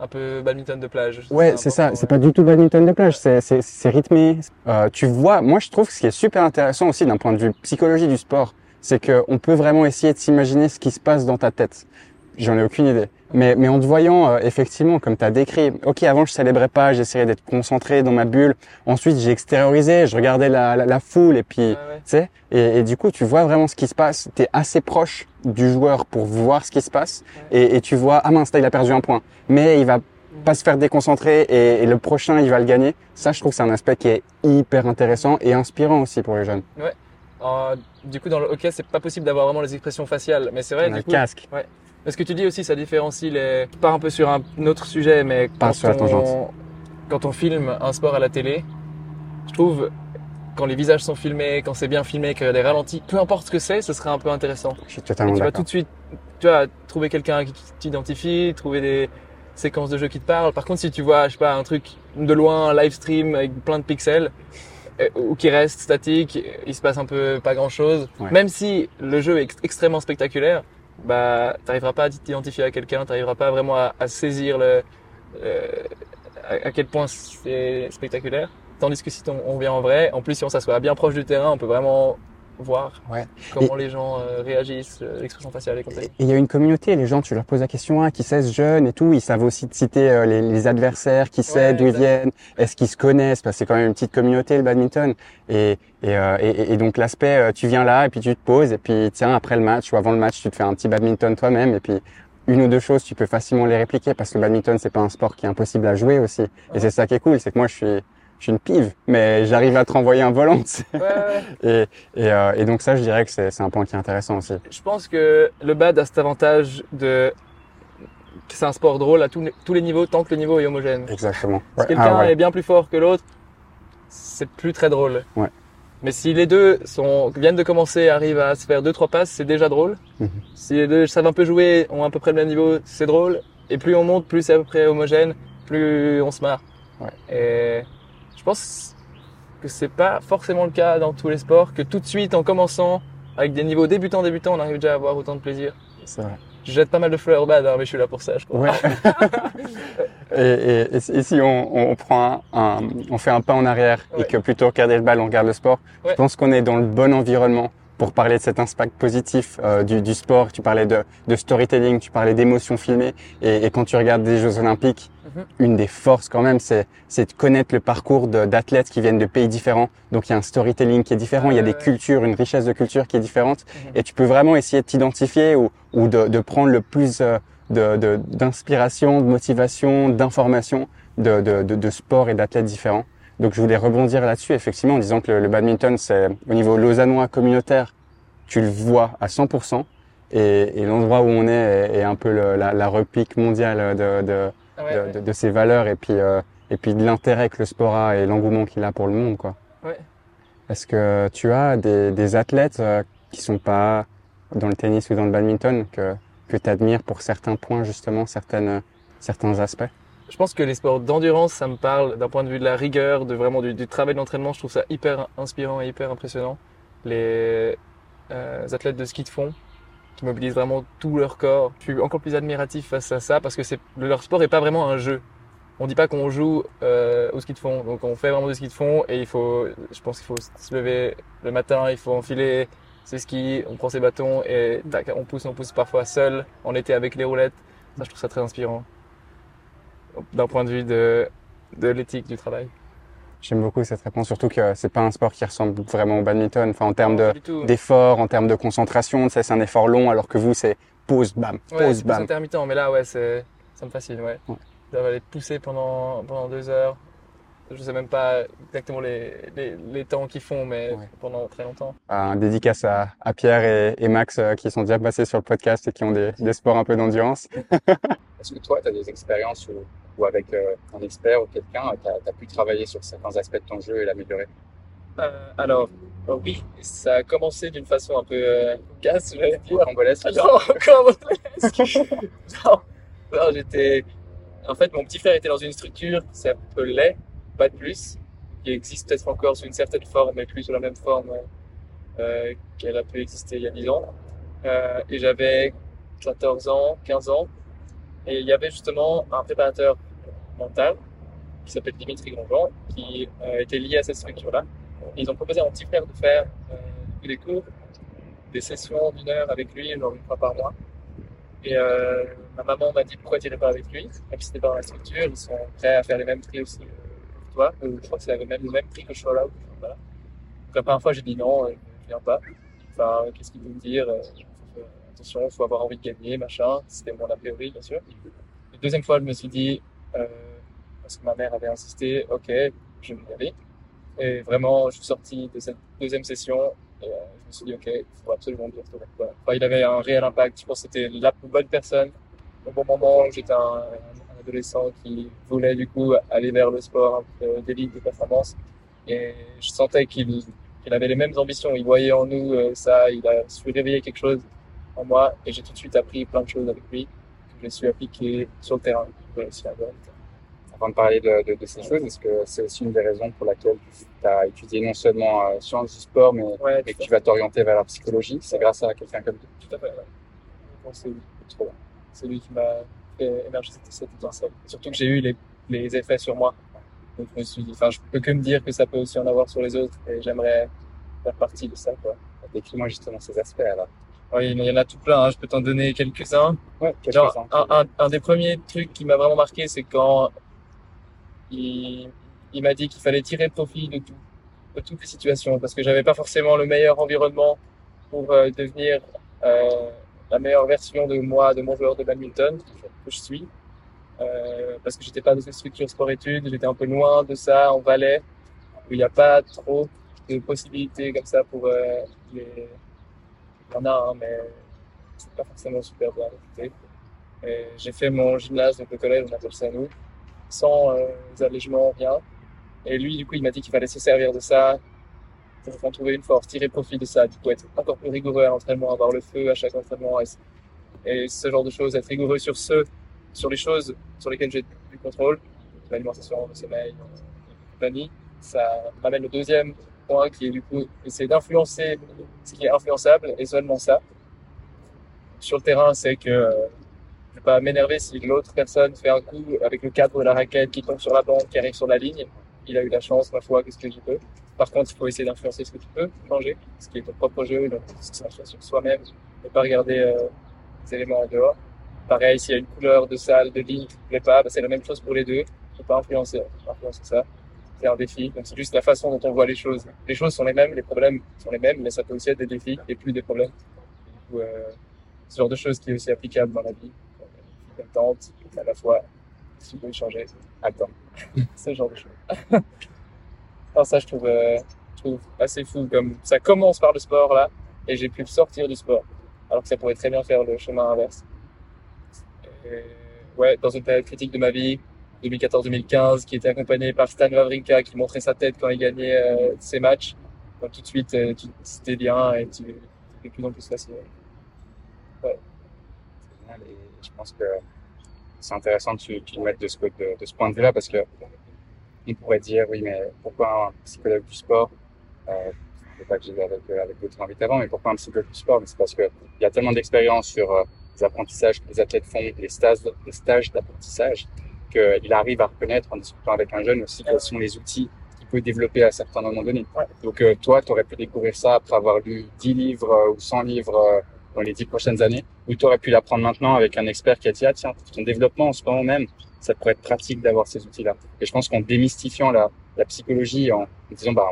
un peu badminton de plage. Ouais, c'est ça. C'est pas du tout badminton de plage. C'est c'est c'est rythmé. Euh, tu vois, moi je trouve que ce qui est super intéressant aussi d'un point de vue psychologie du sport, c'est que on peut vraiment essayer de s'imaginer ce qui se passe dans ta tête. J'en ai aucune idée. Mais mais en te voyant euh, effectivement comme tu as décrit. OK, avant je célébrais pas, j'essayais d'être concentré dans ma bulle. Ensuite, j'ai extériorisé, je regardais la, la, la foule et puis Ouais, ouais. tu sais, et, et du coup, tu vois vraiment ce qui se passe. Tu es assez proche du joueur pour voir ce qui se passe. Et, et tu vois, ah mince, là, il a perdu un point. Mais il va pas se faire déconcentrer et, et le prochain, il va le gagner. Ça, je trouve que c'est un aspect qui est hyper intéressant et inspirant aussi pour les jeunes. Euh, du coup, dans le hockey, c'est pas possible d'avoir vraiment les expressions faciales. Mais c'est vrai, On a du le coup, casque. Mais ce que tu dis aussi, ça différencie les. Je pars un peu sur un autre sujet, mais quand sur la on... tangente. quand on filme un sport à la télé, je trouve quand les visages sont filmés, quand c'est bien filmé, qu'il y a des ralentis, peu importe ce que c'est, ce serait un peu intéressant. Je suis Et totalement tu vas tout de suite, tu vois, trouver quelqu'un qui t'identifie, trouver des séquences de jeux qui te parlent. Par contre, si tu vois, je sais pas, un truc de loin, un live stream avec plein de pixels, euh, ou qui reste statique, il se passe un peu pas grand chose. Ouais. Même si le jeu est ex- extrêmement spectaculaire, bah, t'arriveras pas à t'identifier à quelqu'un, t'arriveras pas vraiment à, saisir le, euh, à, quel point c'est spectaculaire. Tandis que si on vient en vrai, en plus si on s'assoit bien proche du terrain, on peut vraiment voir Ouais. comment les gens euh, réagissent, euh, l'expression faciale et compagnie. Et il y a une communauté, les gens, tu leur poses la question, ah, qui c'est ce jeune et tout, ils savent aussi te citer euh, les, les adversaires, qui c'est, Ouais, d'où ils viennent, est-ce qu'ils se connaissent, parce que c'est quand même une petite communauté le badminton. Et, et, euh, et, et donc l'aspect, euh, tu viens là et puis tu te poses et puis tiens, après le match ou avant le match, tu te fais un petit badminton toi-même et puis une ou deux choses, tu peux facilement les répliquer parce que le badminton, c'est pas un sport qui est impossible à jouer aussi. Et c'est ça qui est cool, c'est que moi, je suis, je suis une pive, mais j'arrive à te renvoyer un volant. tu sais. Ouais, ouais. Et, et, euh, et donc ça, je dirais que c'est un point qui est intéressant aussi. Je pense que le bad a cet avantage de que c'est un sport drôle à tous les- tous les niveaux tant que le niveau est homogène. Exactement. Si Ouais. quelqu'un Ah est bien plus fort que l'autre, c'est plus très drôle. Ouais. Mais si les deux sont, viennent de commencer, arrivent à se faire deux trois passes, c'est déjà drôle. Mhm. Si les deux savent un peu jouer, ont à peu près le même niveau, c'est drôle. Et plus on monte, plus c'est à peu près homogène, plus on se marre. Ouais. Et je pense que c'est pas forcément le cas dans tous les sports, que tout de suite en commençant avec des niveaux débutants débutants, on arrive déjà à avoir autant de plaisir. C'est vrai. Je jette pas mal de fleurs au bad, hein, mais je suis là pour ça, je crois. Ouais. et, et, et si- on, on prend un, un- on fait un pas en arrière et que plutôt regarder le bal, on regarde le sport, Ouais. je pense qu'on est dans le bon environnement pour parler de cet impact positif euh, du, du sport. Tu parlais de, de storytelling, tu parlais d'émotions filmées. Et, et quand tu regardes des Jeux Olympiques. Une des forces quand même, c'est de connaître le parcours d'athlètes qui viennent de pays différents. Donc il y a un storytelling qui est différent, il y a des cultures, une richesse de culture qui est différente. Mhm. Et tu peux vraiment essayer de t'identifier ou, ou de, de prendre le plus euh, de- de- d'inspiration, de, motivation, d'information de, de, de, sport et d'athlètes différents. Donc je voulais rebondir là-dessus, effectivement, en disant que le, le badminton, c'est au niveau lausannois communautaire, tu le vois à 100%. Et, et l'endroit où on est est, est un peu le- la, la repique mondiale de, de, ouais, de, ouais. de, de ses valeurs et puis, euh, et puis de l'intérêt que le sport a et l'engouement qu'il a pour le monde. quoi. Ouais. Est-ce que tu as des, des athlètes euh, qui sont pas dans le tennis ou dans le badminton que, que tu admires pour certains points, justement, certaines, certains aspects? Je pense que les sports d'endurance, ça me parle d'un point de vue de la rigueur, de vraiment du, du travail d'entraînement. Je trouve ça hyper inspirant et hyper impressionnant. Les euh, athlètes de ski de fond qui mobilisent vraiment tout leur corps. Je suis encore plus admiratif face à ça parce que c'est leur sport est pas vraiment un jeu. On dit pas qu'on joue euh, au ski de fond, donc on fait vraiment du ski de fond et il faut, je pense qu'il faut se lever le matin, il faut enfiler ses skis, on prend ses bâtons et tac, on pousse, on pousse parfois seul, en été avec les roulettes. Ça, je trouve ça très inspirant d'un point de vue de, de l'éthique du travail. J'aime beaucoup cette réponse, surtout que c'est pas un sport qui ressemble vraiment au badminton. Enfin, en termes de d'effort, en termes de concentration, c'est un effort long, alors que vous, c'est pause, bam, Ouais, pause, c'est plus bam. intermittent, mais là, ouais, c'est, ça me fascine, ouais. Ouais. D'avoir les pousser pendant, pendant deux heures. Je sais même pas exactement les, les, les temps qu'ils font, mais Ouais. pendant très longtemps. Un dédicace à, à Pierre et, et Max euh, qui sont déjà passés sur le podcast et qui ont des, des sports un peu d'endurance. Est-ce que toi, tu as des expériences où, où avec euh, un expert ou quelqu'un, tu as, pu travailler sur certains aspects de ton jeu et l'améliorer? Euh, alors, euh, oui, ça a commencé d'une façon un peu euh, casse, j'allais dire. Non, Non, non j'étais. En fait, mon petit frère était dans une structure qui s'appelait, pas de plus, qui existe peut-être encore sous une certaine forme, mais plus sous la même forme euh, qu'elle a pu exister il y a 10 ans. Euh, et j'avais 14 ans, 15 ans, et il y avait justement un préparateur mental qui s'appelle Dimitri Grandjean, qui euh, était lié à cette structure-là. Ils ont proposé à mon petit frère de faire euh, des cours, des sessions d'une heure avec lui, genre une fois par mois. Et euh, ma maman m'a dit pourquoi tu n'irais pas avec lui, même si c'était pas dans la structure, ils sont prêts à faire les mêmes prix aussi euh, que toi. Euh, je crois que c'est même, le même prix que je là. Voilà. Donc la première fois j'ai dit non, euh, je viens pas. Enfin, qu'est-ce qu'il peut me dire Attention, faut avoir envie de gagner, machin. C'était mon a priori, bien sûr. La deuxième fois, je me suis dit, euh, parce que ma mère avait insisté, ok, je vais y aller. Et vraiment, je suis sorti de cette deuxième session et euh, je me suis dit, ok, il faut absolument y retourner. Voilà. Enfin, il avait un réel impact. Je pense que c'était la bonne personne au bon moment. J'étais un, adolescent qui voulait du coup aller vers le sport d'élite, de performance. Et je sentais qu'il qu'il avait les mêmes ambitions. Il voyait en nous euh, ça. Il a su réveiller quelque chose en moi. Et j'ai tout de suite appris plein de choses avec lui que j'ai su appliquer sur le terrain. Avoir. Avant de parler de, de, de ces choses, est-ce que c'est aussi une des raisons pour laquelle tu as étudié non seulement euh, sciences du sport, mais Ouais, et que tu vas t'orienter vers la psychologie? C'est grâce à quelqu'un comme toi Tout à fait, c'est lui, trop bien. C'est lui qui m'a fait émerger cette, cette étincelle. Surtout que j'ai eu les, les effets sur moi. Donc je me suis dit, enfin, je peux que me dire que ça peut aussi en avoir sur les autres et j'aimerais faire partie de ça, quoi. Décris-moi justement ces aspects alors. Oui, il y en a tout plein, hein. je peux t'en donner quelques-uns. Ouais, Genre, quelques-uns. un, un, un des premiers trucs qui m'a vraiment marqué, c'est quand il, il m'a dit qu'il fallait tirer profit de tout, de toutes les situations, parce que j'avais pas forcément le meilleur environnement pour euh, devenir euh, la meilleure version de moi, de mon joueur de badminton que je suis, euh, parce que j'étais pas dans une structure sport-études, j'étais un peu loin de ça, en Valais, où il n'y a pas trop de possibilités comme ça pour euh, les. Il y en a, hein, mais c'est pas forcément super bien J'ai fait mon gymnase, donc le collège, on appelle ça nous, sans euh, rien. Et lui, du coup, il m'a dit qu'il fallait se servir de ça pour en trouver une force, tirer profit de ça, du coup, être encore plus rigoureux à l'entraînement, avoir le feu à chaque entraînement. Et, ce genre de choses, être rigoureux sur ce, sur les choses sur lesquelles j'ai du contrôle, l'alimentation, le sommeil, la compagnie. Ça m'amène au deuxième point qui est du coup essayer d'influencer ce qui est influençable et seulement ça. Sur le terrain, c'est que euh, je vais pas m'énerver si l'autre personne fait un coup avec le cadre de la raquette qui tombe sur la bande, qui arrive sur la ligne. Il a eu la chance, ma foi, qu'est-ce que j'y peux. Par contre, il faut essayer d'influencer ce que tu peux changer, ce qui est ton propre jeu, donc concentration sur soi-même, et pas regarder euh, les éléments en dehors. Pareil, s'il y a une couleur de salle, de ligne qui te plaît pas, bah, c'est la même chose pour les deux. Faut pas influencer, faut pas influencer ça. C'est un défi. Donc c'est juste la façon dont on voit les choses. Les choses sont les mêmes, les problèmes sont les mêmes, mais ça peut aussi être des défis et plus des problèmes. Coup, euh, ce genre de choses qui est aussi applicable dans la vie. Comme tente, à la fois, si y changer, attends. ce genre de choses. Alors ça, je trouve, euh, trouve assez fou. Comme ça commence par le sport là, et j'ai pu sortir du sport, alors que ça pourrait très bien faire le chemin inverse. Ouais, dans une période critique de ma vie, 2014-2015, qui était accompagné par Stan Wawrinka, qui montrait sa tête quand il gagnait euh, ses matchs. Tout de suite, euh, c'était bien et tu de plus en plus facile. C'est génial. Et je pense que c'est intéressant que tu, le mettes de ce, de, de point de vue-là parce que on pourrait dire, oui, mais pourquoi un psychologue du sport euh, Je sais pas que j'ai avec, euh, avec d'autres invités avant, mais pourquoi un psychologue du sport? C'est parce que il y a tellement d'expérience sur euh, les apprentissages que les athlètes font, les les stages d'apprentissage, qu'il arrive à reconnaître en discutant avec un jeune aussi quels sont les outils qu'il peut développer à certains moments donnés. Ouais. Donc euh, toi, tu aurais pu découvrir ça après avoir lu 10 livres euh, ou 100 livres euh, dans les 10 prochaines années, ou tu aurais pu l'apprendre maintenant avec un expert qui a dit, ah tiens, ton développement en ce moment même, ça pourrait être pratique d'avoir ces outils-là. Et je pense qu'en démystifiant la, la psychologie en disant, bah,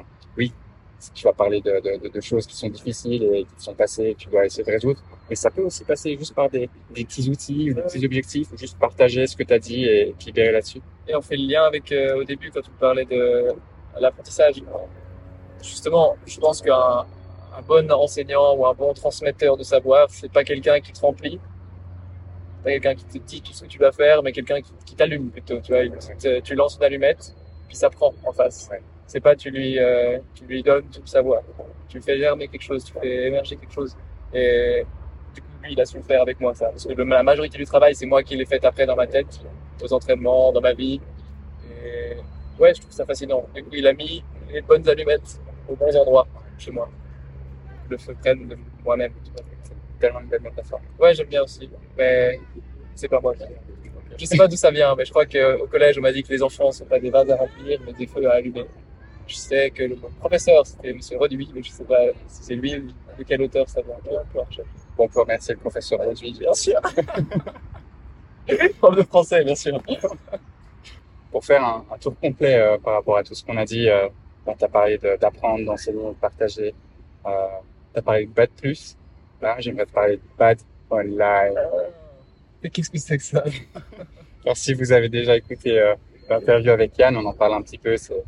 tu vas parler de, de, de, choses qui sont difficiles et qui sont passées et que tu dois essayer de résoudre. Mais ça peut aussi passer juste par des, des petits outils ou des petits objectifs ou juste partager ce que tu as dit et te libérer là-dessus. Et on fait le lien avec, euh, au début, quand tu parlais de l'apprentissage. Justement, je pense qu'un un bon enseignant ou un bon transmetteur de savoir, c'est pas quelqu'un qui te remplit, pas quelqu'un qui te dit tout ce que tu vas faire, mais quelqu'un qui, qui t'allume plutôt. Tu vois, tu lances une allumette, puis ça prend en face. Ouais. C'est pas tu lui euh, tu lui donnes tout le savoir. Tu fais germer quelque chose, tu fais émerger quelque chose. Et du coup, lui, il a su le faire avec moi ça. Parce que la majorité du travail, c'est moi qui l'ai fait après dans ma tête, aux entraînements, dans ma vie. Et ouais, je trouve ça fascinant. Du coup, il a mis les bonnes allumettes aux bons endroits chez moi. Le feu prenne de moi-même. C'est tellement une belle métaphore. Ouais, j'aime bien aussi, mais c'est pas moi. Je sais pas d'où ça vient, mais je crois qu'au collège, on m'a dit que les enfants sont pas des vases à remplir, mais des feux à allumer. Je sais que le professeur, c'était Monsieur Roduit, mais je sais pas si c'est lui, de quel auteur ça. Peu importe. Bon, on peut remercier le professeur Roduit. Bien sûr. Prof de français, bien sûr. Pour faire un, un tour complet euh, par rapport à tout ce qu'on a dit, euh, tu as parlé de- d'apprendre, d'enseigner, de partager. Euh, tu as parlé de Bad Plus. Là, j'aimerais te parler de Bad Online. Et qu'est-ce que c'est que ça? Alors, si vous avez déjà écouté euh, l'interview avec Yann, on en parle un petit peu. c'est-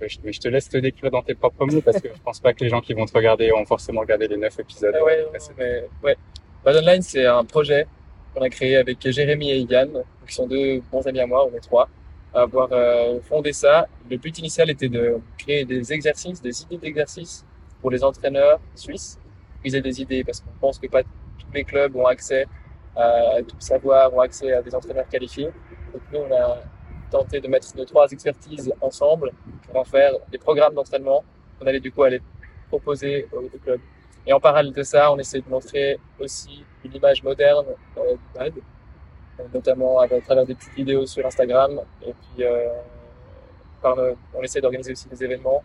Mais je te laisse te décrire dans tes propres mots parce que je pense pas que les gens qui vont te regarder ont forcément regardé les neuf épisodes. Ah ouais, ouais, mais ouais. Bad Online, c'est un projet qu'on a créé avec Jérémy et Yann, qui sont deux bons amis à moi, on est trois, à avoir euh, fondé ça. Le but initial était de créer des exercices, des idées d'exercices pour les entraîneurs suisses. Ils aient des idées parce qu'on pense que pas tous les clubs ont accès à tout savoir, ont accès à des entraîneurs qualifiés. Donc nous, on a tenté de mettre nos trois expertises ensemble en faire des programmes d'entraînement qu'on allait du coup aller proposer aux aux clubs. Et en parallèle de ça, on essaie de montrer aussi une image moderne euh, du pad, euh, notamment à, travers des petites vidéos sur Instagram. Et puis, euh, on essaie d'organiser aussi des événements.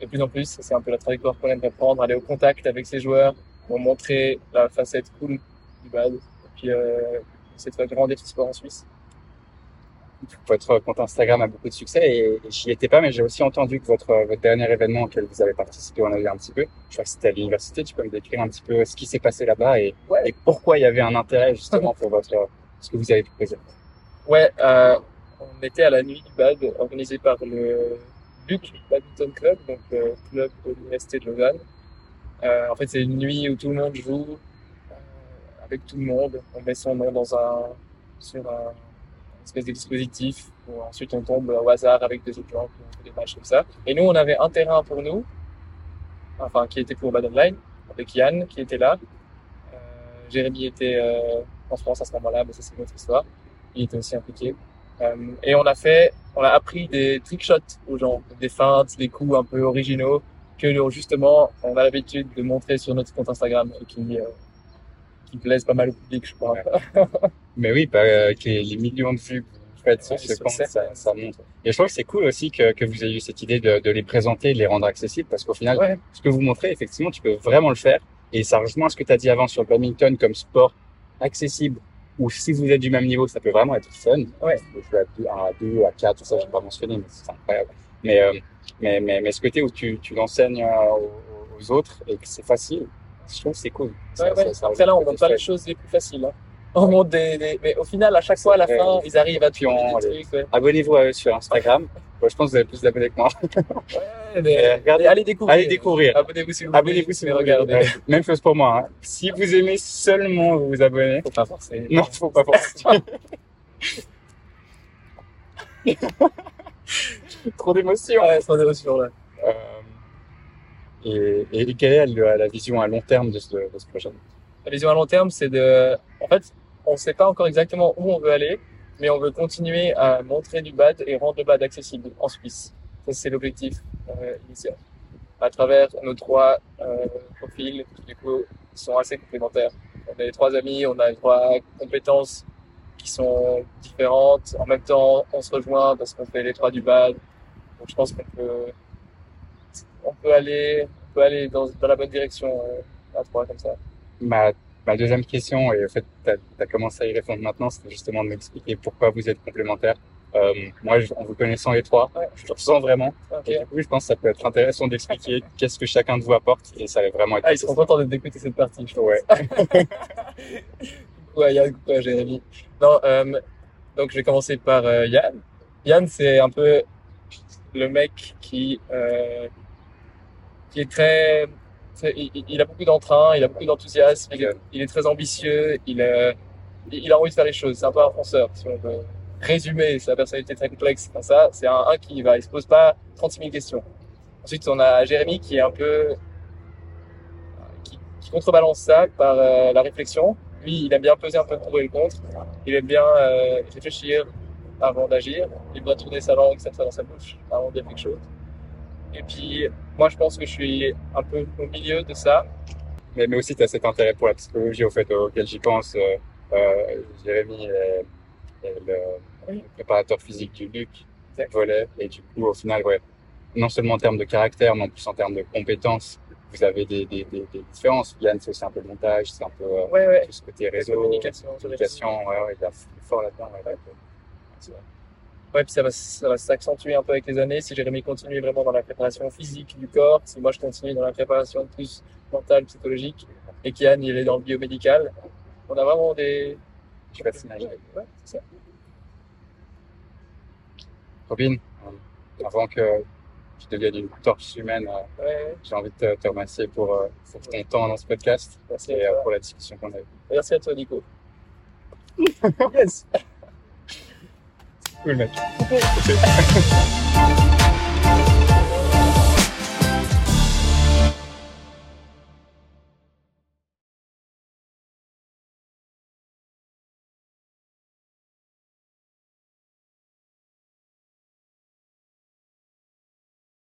De plus en plus, c'est un peu la trajectoire qu'on aimerait prendre, aller au contact avec ces joueurs pour montrer la facette cool du bad. Et puis, euh, essayer de faire grandir ce sport en Suisse. Votre compte Instagram a beaucoup de succès et j'y étais pas, mais j'ai aussi entendu que votre, votre dernier événement auquel vous avez participé, on a vu un petit peu. Je crois que c'était à l'université. Tu peux me décrire un petit peu ce qui s'est passé là-bas et, Ouais. et pourquoi il y avait un intérêt justement pour votre ce que vous avez proposé. Ouais, euh, on était à la nuit du bad organisée par le Luc Badminton Club, donc le club de l'université de Lausanne. Euh, en fait, c'est une nuit où tout le monde joue euh, avec tout le monde. On met son nom dans un sur un espèce de dispositif où ensuite on tombe au hasard avec des autres qui ont des matchs comme ça. Et nous, on avait un terrain pour nous, enfin qui était pour Bad Online, avec Yann qui était là. Euh, Jérémy était euh, en France à ce moment-là, mais ça c'est une autre histoire. Il était aussi impliqué. Euh, et on a fait, on a appris des trick shots aux gens, des feintes, des coups un peu originaux que justement on a l'habitude de montrer sur notre compte Instagram et qui euh, qui plaisent pas mal au public, je crois. Mais oui, bah, avec les, les millions de vues faites sur ce ça. ça, montre. Et je trouve que c'est cool aussi que, que vous ayez eu cette idée de, de les présenter, de les rendre accessibles, parce qu'au final, Ouais. ce que vous montrez, effectivement, tu peux vraiment le faire. Et ça rejoint ce que tu as dit avant sur le badminton comme sport accessible, ou si vous êtes du même niveau, ça peut vraiment être fun. Ouais. Jouez à deux, à deux, à quatre, tout ça, j'ai pas mentionné, mais c'est incroyable. Mais, euh, mais, mais, mais ce côté où tu, tu l'enseignes euh, aux, aux autres et que c'est facile, je trouve que c'est cool. Ouais, Après là, on des pas les choses les plus faciles. Hein. On montre des, des- mais au final, à chaque fois, à la fin, ils arrivent à des trucs. Ouais. Abonnez-vous à eux sur Instagram. Moi, je pense que vous avez plus d'abonnés que moi. Ouais, mais, Euh, regardez- allez découvrir. Allez découvrir. Abonnez-vous si vous. Abonnez-vous si vous regardez. Même chose pour moi. hein. Si vous aimez seulement vous vous abonner. Faut pas forcer. Non, faut pas forcer. Trop d'émotions. Ouais, sans émotion là. Euh, et, et quelle est la, vision à long terme de ce, de projet La vision à long terme, c'est de, en fait, on sait pas encore exactement où on veut aller, mais on veut continuer à montrer du bad et rendre le bad accessible en Suisse. Ça, c'est l'objectif euh, initial. À travers nos trois euh, profils, qui du coup sont assez complémentaires. On est trois amis, on a trois compétences qui sont différentes. En même temps, on se rejoint parce qu'on fait les trois du bad. Donc, je pense qu'on peut, on peut aller, on peut aller dans, dans la bonne direction euh, à trois comme ça. ma, ma deuxième question, et en fait, tu as, commencé à y répondre maintenant, c'était justement de m'expliquer pourquoi vous êtes complémentaires. Euh, moi, je- en vous connaissant les trois, Ouais. je le ressens vraiment. Et du coup, je pense que ça peut être intéressant d'expliquer qu'est-ce que chacun de vous apporte et ça va vraiment être. Ah, ils seront contents de- d'écouter cette partie, je pense. Ouais. Ouais, Yann, quoi, Jérémy. Non, euh, donc je vais commencer par euh, Yann. Yann, c'est un peu le mec qui, euh, qui est très, il, a beaucoup d'entrain, il a beaucoup d'enthousiasme, il, est- très ambitieux, il, euh, il a envie de faire les choses. C'est un peu un fonceur, si on veut résumer sa personnalité très complexe comme ça. C'est un, un qui va, il se pose pas 36 000 questions. Ensuite, on a Jérémy qui est un peu, qui, contrebalance ça par euh, la réflexion. Lui, il aime bien peser un peu le pour et le contre. Il aime bien euh, réfléchir avant d'agir. Il doit tourner sa langue fois dans sa bouche avant de dire quelque chose. Et puis, moi, je pense que je suis un peu au milieu de ça. Mais, mais aussi, tu as cet intérêt pour la psychologie au fait auquel j'y pense. Euh, euh, Jérémy est, est le, le préparateur physique du Luc, volet. Et du coup, au final, ouais, non seulement en termes de caractère, mais en plus en termes de compétences, vous avez des, des, des, des différences. Yann, c'est aussi un peu le montage, c'est un peu euh, Ouais, ouais. tout ce côté réseau, communication. communication. Ouais, ouais, il est fort là-dedans. Ouais, ouais. Ouais, puis ça va, ça va s'accentuer un peu avec les années. Si Jérémy continue vraiment dans la préparation physique du corps, si moi je continue dans la préparation plus mentale, psychologique, et qu'Yann, il est dans le biomédical, on a vraiment des... Je sais pas si Ouais, ouais, c'est ça. Robin, avant que tu deviennes une torche humaine, euh, Ouais, j'ai envie de te, te remercier pour, euh, pour ton temps dans ce podcast merci et euh, pour la discussion qu'on a eue. Merci à toi, Nico. yes! Cool, mec. Coupé.